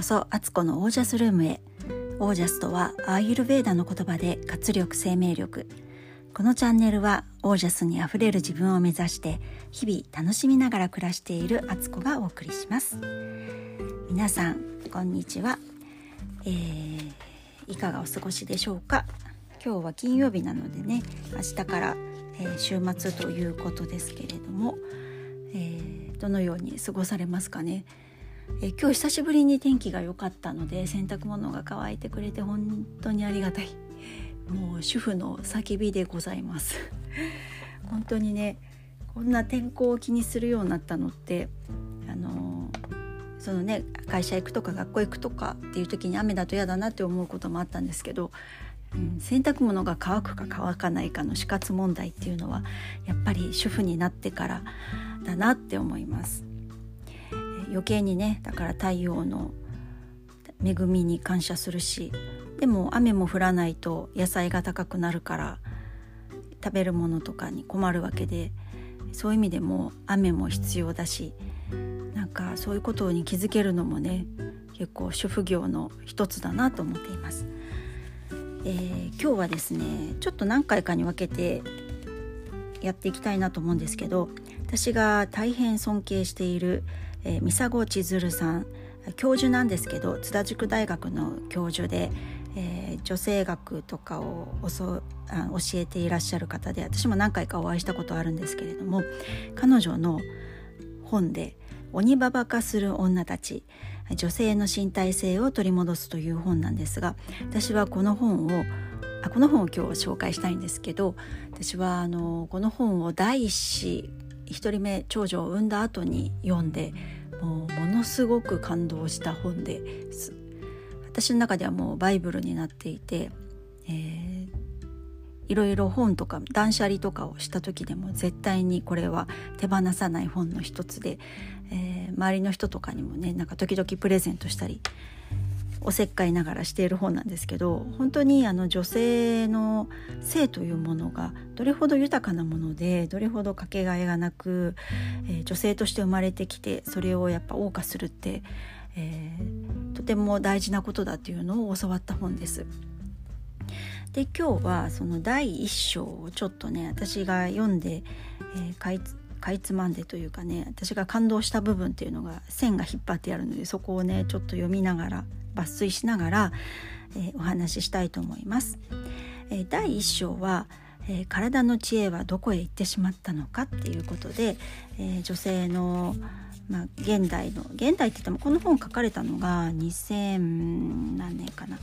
こそアツコのオージャスルームへ。オージャスとはアーユルベーダの言葉で活力生命力。このチャンネルはオージャスにあふれる自分を目指して日々楽しみながら暮らしているアツコがお送りします。皆さんこんにちは、えー、いかがお過ごしでしょうか？今日は金曜日なのでね明日から、えー、週末ということですけれども、えー、どのように過ごされますかね？え今日久しぶりに天気が良かったので洗濯物が乾いてくれて本当にありがたいもう主婦の叫びでございます 本当にねこんな天候を気にするようになったのってあのそのね会社行くとか学校行くとかっていう時に雨だと嫌だなって思うこともあったんですけど、うん、洗濯物が乾くか乾かないかの死活問題っていうのはやっぱり主婦になってからだなって思います。余計にねだから太陽の恵みに感謝するしでも雨も降らないと野菜が高くなるから食べるものとかに困るわけでそういう意味でも雨も必要だしなんかそういうことに気づけるのもね結構主婦業の一つだなと思っています。えー、今日はですねちょっと何回かに分けてやっていきたいなと思うんですけど私が大変尊敬しているえー、三佐千鶴さん教授なんですけど津田塾大学の教授で、えー、女性学とかを教えていらっしゃる方で私も何回かお会いしたことあるんですけれども彼女の本で「鬼ババ化する女たち女性の身体性を取り戻す」という本なんですが私はこの本をあこの本を今日紹介したいんですけど私はあのこの本を第一子1人目長女を産んだ後に読んでもうものすごく感動した本です。私の中ではもうバイブルになっていて、えー、いろいろ本とか断捨離とかをした時でも絶対にこれは手放さない本の一つで、えー、周りの人とかにもねなんか時々プレゼントしたりおせっかいながらしている本なんですけど本当にあの女性の性というものがどれほど豊かなものでどれほどかけがえがなく、えー、女性として生まれてきてそれをやっぱ謳歌するって、えー、とても大事なことだっていうのを教わった本です。で今日はその第一章をちょっとね私が読んで、えー、かいかいつまんでというかね私が感動した部分っていうのが線が引っ張ってあるのでそこをねちょっと読みながら抜粋しながら、えー、お話ししたいと思います。えー、第1章は、え、体の知恵はどこへ行ってしまったのかっていうことで、え女性のまあ、現代の現代って言ってもこの本書かれたのが2000何年かな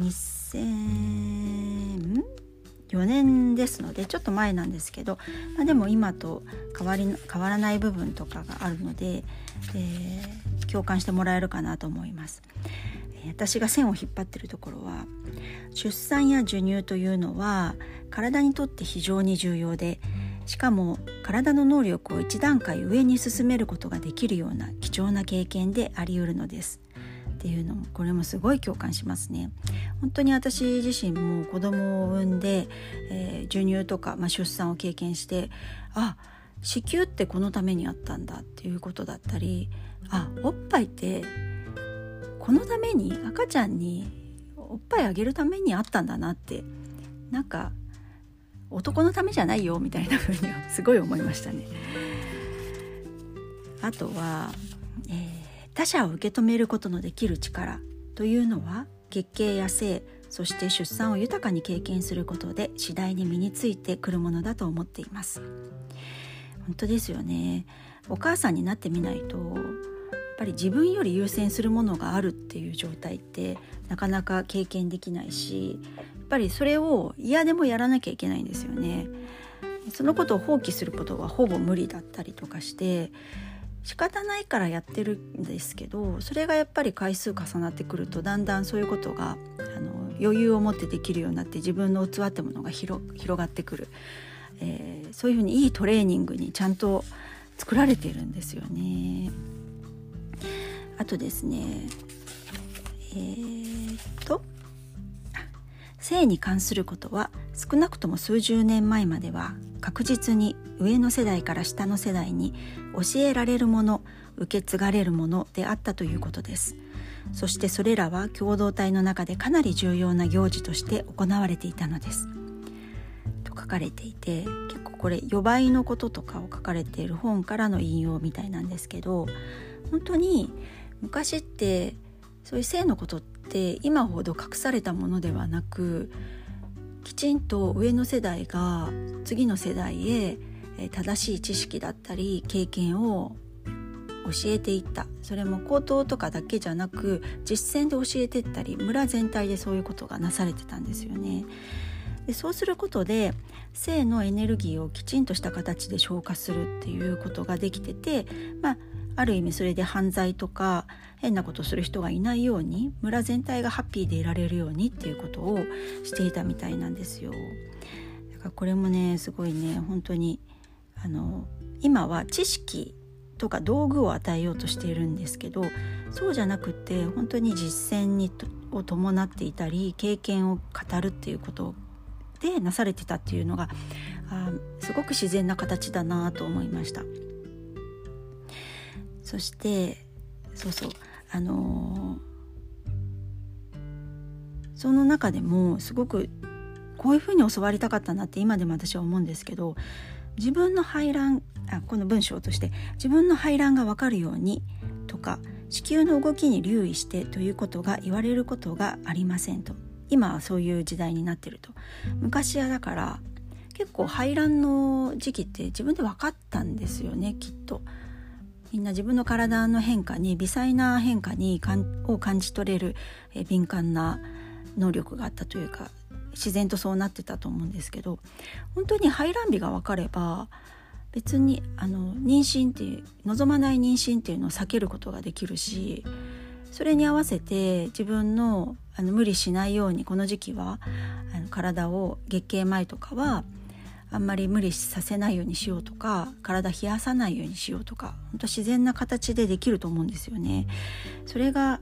2004年ですのでちょっと前なんですけど、まあ、でも今と変わり変わらない部分とかがあるので、えー、共感してもらえるかなと思います。私が線を引っ張ってるところは出産や授乳というのは体にとって非常に重要でしかも体の能力を一段階上に進めることができるような貴重な経験であり得るのですっていうのもこれもすごい共感しますね本当に私自身も子供を産んで、えー、授乳とか、まあ、出産を経験してあ子宮ってこのためにあったんだっていうことだったりあおっぱいってこのために赤ちゃんにおっぱいあげるためにあったんだなってなんか男のためじゃないよみたいな風にはすごい思いましたね。あとは、えー、他者を受け止めることのできる力というのは月経や性そして出産を豊かに経験することで次第に身についてくるものだと思っています本当ですよねお母さんになってみないとぱり自分より優先するものがあるっていう状態ってなかなか経験できないしやっぱりそれを嫌でもやらなきゃいけないんですよね。そのことを放棄することはほぼ無理だったりとかして仕方ないからやってるんですけどそれがやっぱり回数重なってくるとだんだんそういうことがあの余裕を持ってできるようになって自分の器ってものが広がってくる、えー、そういうふうにいいトレーニングにちゃんと作られているんですよね。あとですねえー、っと性に関することは少なくとも数十年前までは確実に上の世代から下の世代に教えられるもの受け継がれるものであったということです。そしてそれらは共同体の中でかなり重要な行事として行われていたのです。と書かれていて結構これ予売のこととかを書かれている本からの引用みたいなんですけど本当に昔ってそういう性のことって今ほど隠されたものではなくきちんと上の世代が次の世代へ正しい知識だったり経験を教えていったそれも口頭とかだけじゃなく実践で教えてったり村全体でそういうことがなされてたんですよね。でそうすることで性のエネルギーをきちんとした形で消化するっていうことができてて、まあ、ある意味それで犯罪とか変なことする人がいないように村全体がハッピーでいられるようにっていうことをしていたみたいなんですよ。だからこれもねすごいね本当にあの今は知識とか道具を与えようとしているんですけどそうじゃなくて本当に実践にを伴っていたり経験を語るっていうことでなされてたっていうのがあすごく自然な形だなと思いましたそしてそうそうあのー、その中でもすごくこういうふうに教わりたかったなって今でも私は思うんですけど自分の排卵あこの文章として自分の排卵が分かるようにとか子宮の動きに留意してということが言われることがありませんと。今はそういう時代になってると。昔はだから結構排卵の時期って自分で分かったんですよねきっと。みんな自分の体の変化に微細な変化にかんを感じ取れるえ敏感な能力があったというか自然とそうなってたと思うんですけど本当に排卵日が分かれば別にあの妊娠っていう望まない妊娠っていうのを避けることができるしそれに合わせて自分のあの無理しないようにこの時期はあの体を月経前とかはあんまり無理させないようにしようとか体冷やさないようにしようとか本当自然な形でできると思うんですよね。それが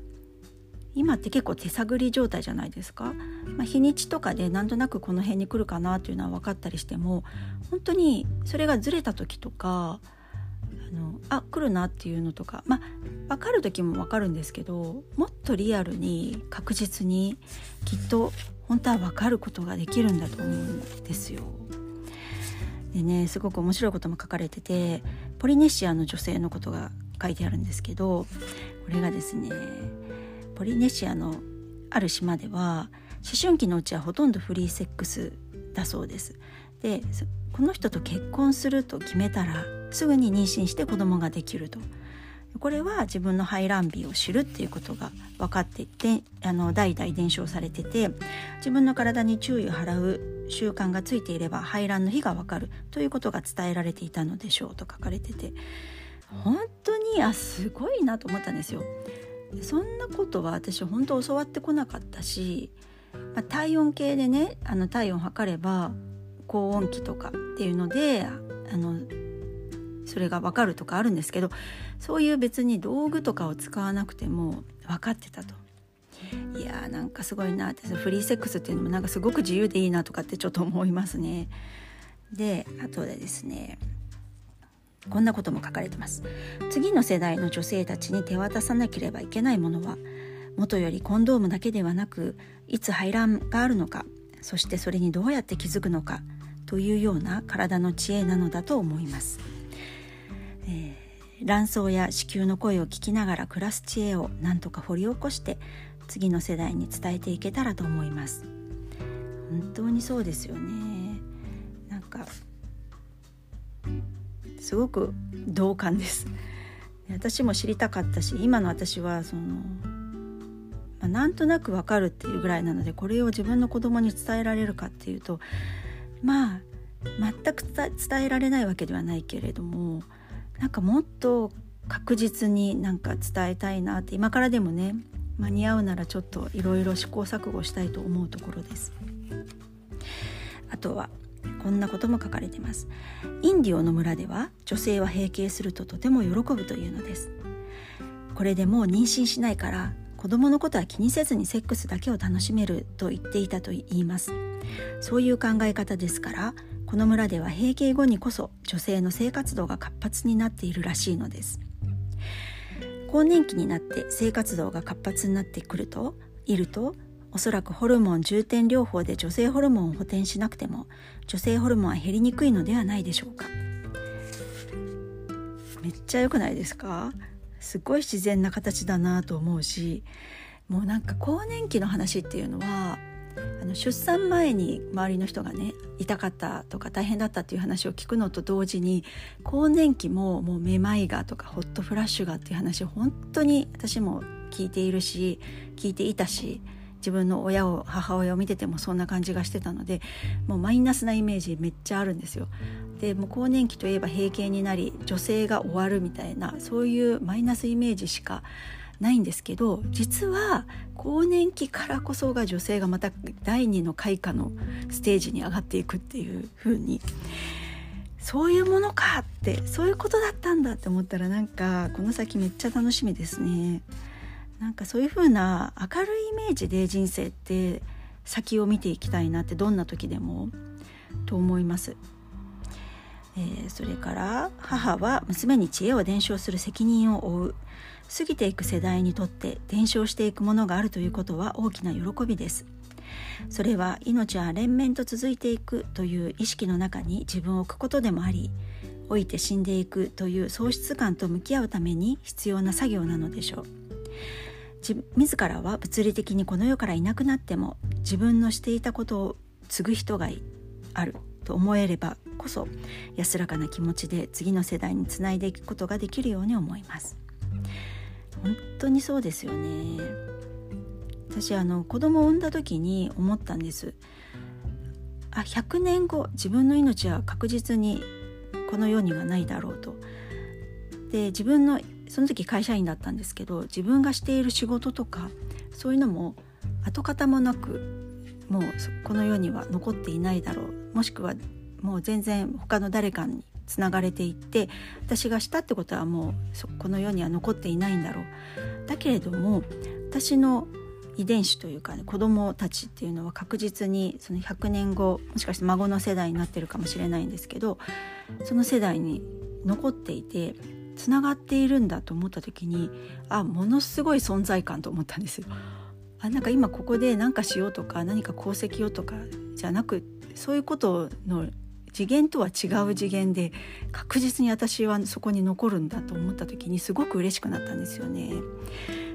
今って結構手探り状態じゃないですか、まあ、日にちとかでなんとなくこの辺に来るかなというのは分かったりしても本当にそれがずれた時とかあのあ来るなっていうのとかまあ分かる時も分かるんですけどもっとリアルに確実にきっと本当は分かることができるんだと思うんですよ。でねすごく面白いことも書かれててポリネシアの女性のことが書いてあるんですけどこれがですねポリネシアのある島では思春期のうちはほとんどフリーセックスだそうです。でこの人と結婚すると決めたらすぐに妊娠して子供ができると。これは自分の排卵日を知るっていうことが分かっていてあの代々伝承されてて自分の体に注意を払う習慣がついていれば排卵の日が分かるということが伝えられていたのでしょうと書かれてて本当にあすごいなと思ったんですよ。そんなことは私本当教わってこなかったし、まあ、体温計でねあの体温測れば高温期とかっていうのであのそれが分かるとかあるんですけどそういう別に道具とかを使わなくても分かってたと。いやーなんかすごいなってフリーセックスっていうのもなんかすごく自由でいいなとかってちょっと思いますね。であとでですねこんなことも書かれてます次の世代の女性たちに手渡さなければいけないものは元よりコンドームだけではなくいつ排卵があるのかそしてそれにどうやって気づくのかというような体の知恵なのだと思います、えー、卵巣や子宮の声を聞きながら暮らす知恵を何とか掘り起こして次の世代に伝えていけたらと思います。本当にそうですよね。なんかすごく同感です。私も知りたかったし今の私はその、まあ、なんとなくわかるっていうぐらいなのでこれを自分の子供に伝えられるかっていうとまあ全く伝えられないわけではないけれどもなんかもっと確実になんか伝えたいなって今からでもね間に合うならちょっといろいろ試行錯誤したいと思うところです。あとはこんなことも書かれてます。インディオの村では女性は閉経するととても喜ぶというのです。これでもう妊娠しないから子供のことは気にせずにセックスだけを楽しめると言っていたと言います。そういう考え方ですからこの村では閉経後にこそ女性の性活動が活発になっているらしいのです。更年期になって性活動が活発になってくるといるとおそらくホルモン重点療法で女性ホルモンを補填しなくても女性ホルモンは減りにくいのではないでしょうか。めっちゃ良くないですか？すごい自然な形だなと思うしもうなんか更年期の話っていうのはあの出産前に周りの人がね痛かったとか大変だったっていう話を聞くのと同時に更年期ももうめまいがとかホットフラッシュがっていう話を本当に私も聞いているし聞いていたし自分の親を母親を見ててもそんな感じがしてたのでもうマイナスなイメージめっちゃあるんですよ。でもう更年期といえば閉経になり女性が終わるみたいなそういうマイナスイメージしかないんですけど実は更年期からこそが女性がまた第二の開花のステージに上がっていくっていう風にそういうものかってそういうことだったんだって思ったらなんかこの先めっちゃ楽しみですね。なんかそういう風な明るいイメージで人生って先を見ていきたいなってどんな時でもと思います。えー、それから母は娘に知恵を伝承する責任を負う過ぎていく世代にとって伝承していくものがあるということは大きな喜びです。それは命は連綿と続いていくという意識の中に自分を置くことでもあり老いて死んでいくという喪失感と向き合うために必要な作業なのでしょう。自らは物理的にこの世からいなくなっても自分のしていたことを継ぐ人があると思えればこそ安らかな気持ちで次の世代につないでいくことができるように思います。本当にそうですよね。私あの子供を産んだ時に思ったんです。あ100年後自分の命は確実にこの世にはないだろうと。で自分のその時会社員だったんですけど自分がしている仕事とかそういうのも跡形もなくもうこの世には残っていないだろう。もしくはもう全然他の誰かにつながれていって私がしたってことはもうこの世には残っていないんだろうだけれども私の遺伝子というか、ね、子供たちっていうのは確実にその100年後もしかして孫の世代になってるかもしれないんですけどその世代に残っていてつながっているんだと思った時にあものすごい存在感と思ったんですよ。あなんか今ここで何かしようとか何か功績をとかじゃなくそういうことの次元とは違う次元で確実に私はそこに残るんだと思った時にすごく嬉しくなったんですよね。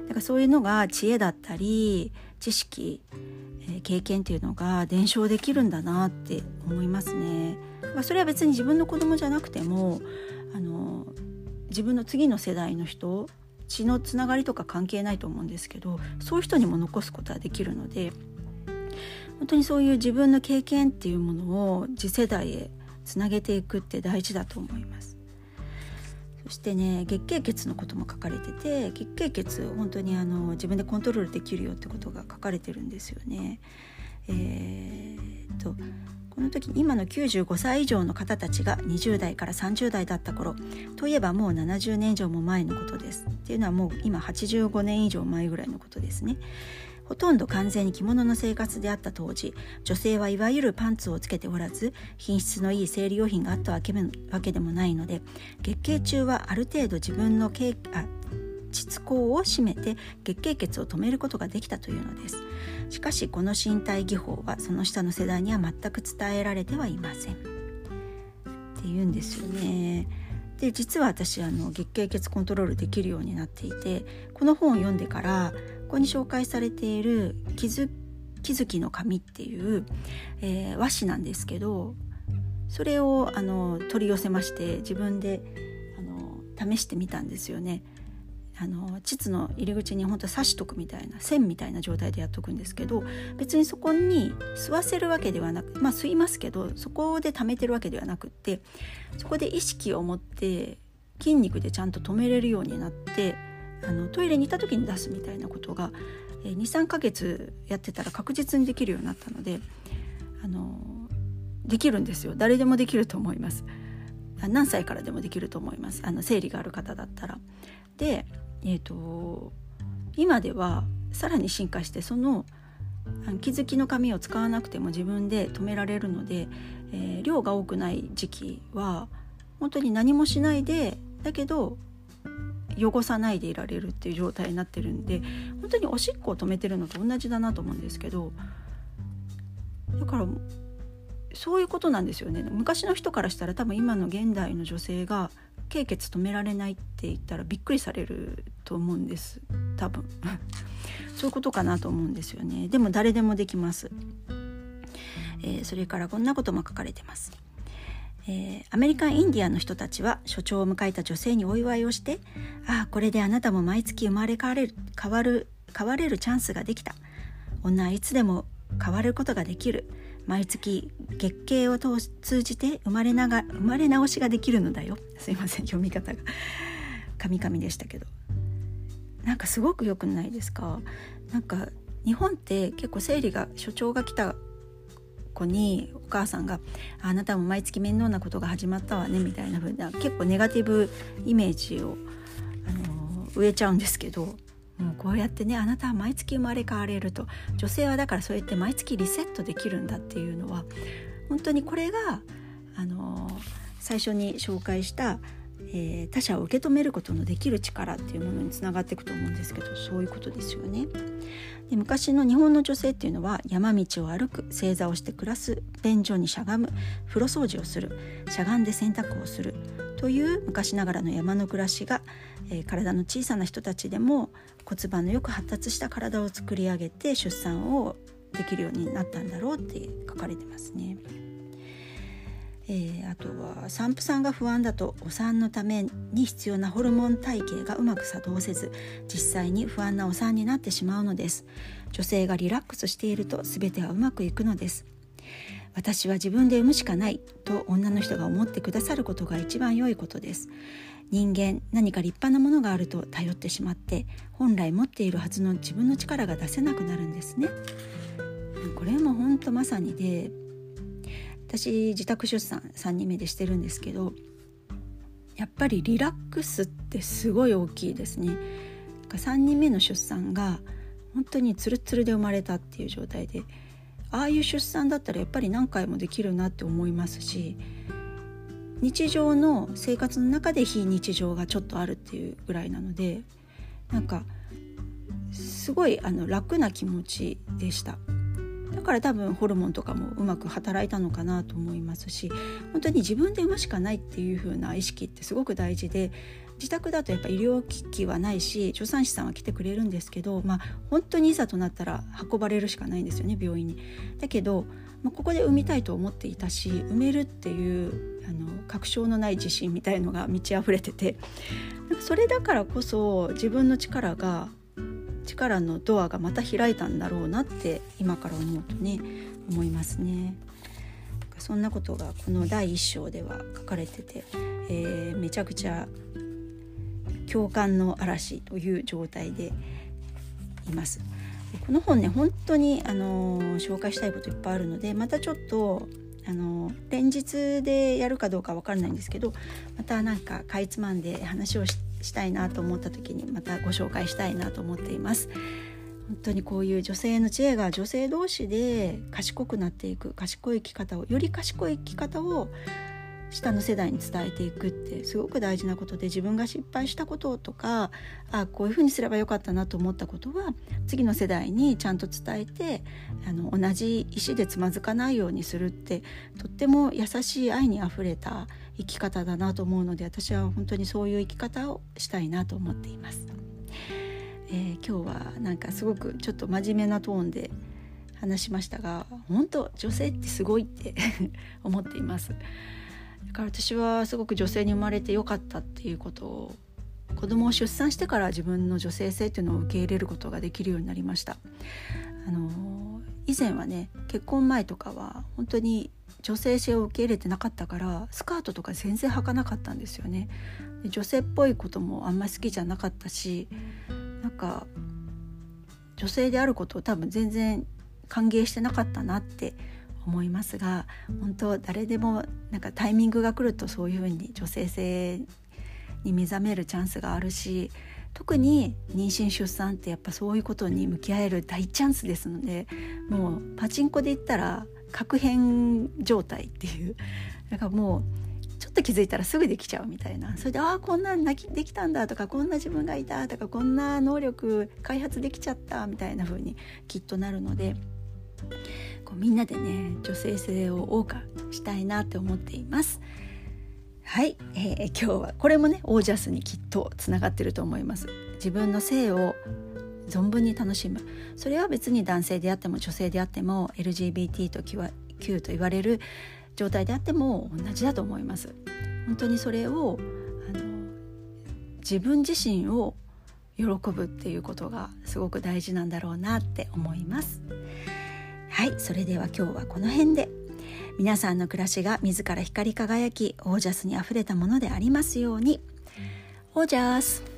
だからそういうのが知恵だったり知識、え経験っていうのが伝承できるんだなって思いますね。それは別に自分の子供じゃなくてもあの自分の次の世代の人血のつながりとか関係ないと思うんですけどそういう人にも残すことはできるので本当にそういう自分の経験っていうものを次世代へつなげていくって大事だと思います。そしてね月経血のことも書かれてて月経血本当にあの自分でコントロールできるよってことが書かれてるんですよね。えー、っとこの時今の95歳以上の方たちが20代から30代だった頃といえばもう70年以上も前のことです。っていうのはもう今85年以上前ぐらいのことですね。ほとんど完全に着物の生活であった当時女性はいわゆるパンツをつけておらず品質のいい生理用品があったわけでもないので月経中はある程度自分のあ膣口を締めて月経血を止めることができたというのです。しかしこの身体技法はその下の世代には全く伝えられてはいません。って言うんですよね。で実は私あの月経血コントロールできるようになっていてこの本を読んでからここに紹介されている気づ気づきの紙っていう、えー、和紙なんですけどそれをあの取り寄せまして自分であの試してみたんですよね。あの膣の入り口に本当刺しとくみたいな線みたいな状態でやっとくんですけど別にそこに吸わせるわけではなくまあ吸いますけどそこで溜めてるわけではなくってそこで意識を持って筋肉でちゃんと止めれるようになってあのトイレに行った時に出すみたいなことが、えー、23ヶ月やってたら確実にできるようになったのであのできるんですよ。誰でもできると思います。何歳からでもできると思います。あの生理がある方だったら。で、えーと、今ではさらに進化してその気づきの紙を使わなくても自分で止められるので、えー、量が多くない時期は本当に何もしないでだけど汚さないでいられるっていう状態になってるんで本当におしっこを止めてるのと同じだなと思うんですけどだからそういうことなんですよね。昔の人からしたら多分今の現代の女性が経血止められないって言ったらびっくりされると思うんです。多分。そういうことかなと思うんですよね。でも誰でもできます、えー、それからこんなことも書かれてます。えー、アメリカンインディアンの人たちは所長を迎えた女性にお祝いをしてああこれであなたも毎月生まれ変われる変わる変われるチャンスができた。女はいつでも変わることができる。毎月月経を通じて生まれなが生まれ直しができるのだよ。すいません読み方が。カミカミでしたけど。なんかすごく良くないですか？なんか日本って結構生理が所長が来た子にお母さんが「あなたも毎月面倒なことが始まったわね」みたいな風な結構ネガティブイメージを、あの植えちゃうんですけどもうこうやってねあなたは毎月生まれ変われると女性はだからそうやって毎月リセットできるんだっていうのは本当にこれがあの最初に紹介したえー、他者を受け止めることのできる力っていうものにつながっていくと思うんですけどそういうことですよね。で昔の日本の女性っていうのは山道を歩く正座をして暮らす便所にしゃがむ風呂掃除をするしゃがんで洗濯をするという昔ながらの山の暮らしが、えー、体の小さな人たちでも骨盤のよく発達した体を作り上げて出産をできるようになったんだろうって書かれてますね。えー、あとは産婦さんが不安だとお産のために必要なホルモン体系がうまく作動せず実際に不安なお産になってしまうのです。女性がリラックスしていると全てはうまくいくのです。私は自分で産むしかないと女の人が思ってくださることが一番良いことです。人間何か立派なものがあると頼ってしまって本来持っているはずの自分の力が出せなくなるんですね。これも本当まさにで私自宅出産3人目でしてるんですけどやっぱりリラックスってすごい大きいですね3人目の出産が本当にツルツルで生まれたっていう状態でああいう出産だったらやっぱり何回もできるなって思いますし日常の生活の中で非日常がちょっとあるっていうぐらいなのでなんかすごいあの楽な気持ちでした。から多分ホルモンとかもうまく働いたのかなと思いますし本当に自分で産むしかないっていう風な意識ってすごく大事で自宅だとやっぱ医療機器はないし助産師さんは来てくれるんですけど、まあ、本当にいざとなったら運ばれるしかないんですよね病院に。だけど、まあ、ここで産みたいと思っていたし産めるっていうあの確証のない自信みたいのが満ち溢れててそれだからこそ自分の力が力のドアがまた開いたんだろうなって今から思うとね思いますね。そんなことがこの第一章では書かれてて、えー、めちゃくちゃ共感の嵐という状態でいます。この本ね本当にあの紹介したいこといっぱいあるのでまたちょっとあの連日でやるかどうか分かんないんですけどまたなんかかいつまんで話をしてしたいなと思った時にまたご紹介したいなと思っています。本当にこういう女性の知恵が女性同士で賢くなっていく賢い生き方をより賢い生き方を下の世代に伝えていくってすごく大事なことで自分が失敗したこととかあこういうふうにすればよかったなと思ったことは次の世代にちゃんと伝えてあの同じ石でつまずかないようにするってとっても優しい愛にあふれた生き方だなと思うので私は本当にそういう生き方をしたいなと思っています。えー、今日はなんかすごくちょっと真面目なトーンで話しましたが本当女性ってすごいって 思っています。だから私はすごく女性に生まれてよかったっていうことを子供を出産してから自分の女性性っていうのを受け入れることができるようになりましたあの以前はね結婚前とかは本当に女性性を受け入れてなかったからスカートとか全然履かなかったんですよね。で女性っぽいこともあんまり好きじゃなかったしなんか女性であることを多分全然歓迎してなかったなって思いますが本当誰でもなんかタイミングが来るとそういうふうに女性性に目覚めるチャンスがあるし特に妊娠出産ってやっぱそういうことに向き合える大チャンスですのでもうパチンコで言ったら確変状態っていうだかもうちょっと気づいたらすぐできちゃうみたいな。それでああこんなんできたんだとかこんな自分がいたとかこんな能力開発できちゃったみたいな風にきっとなるのでこうみんなでね女性性を謳歌したいなって思っています。はい、えー、今日はこれもねオージャスにきっとつながってると思います。自分の性を存分に楽しむ。それは別に男性であっても女性であっても LGBT と Q と言われる状態であっても同じだと思います。本当にそれをあの自分自身を喜ぶっていうことがすごく大事なんだろうなって思います。はいそれでは今日はこの辺で。皆さんの暮らしが自ら光り輝きオージャスにあふれたものでありますように。オージャス。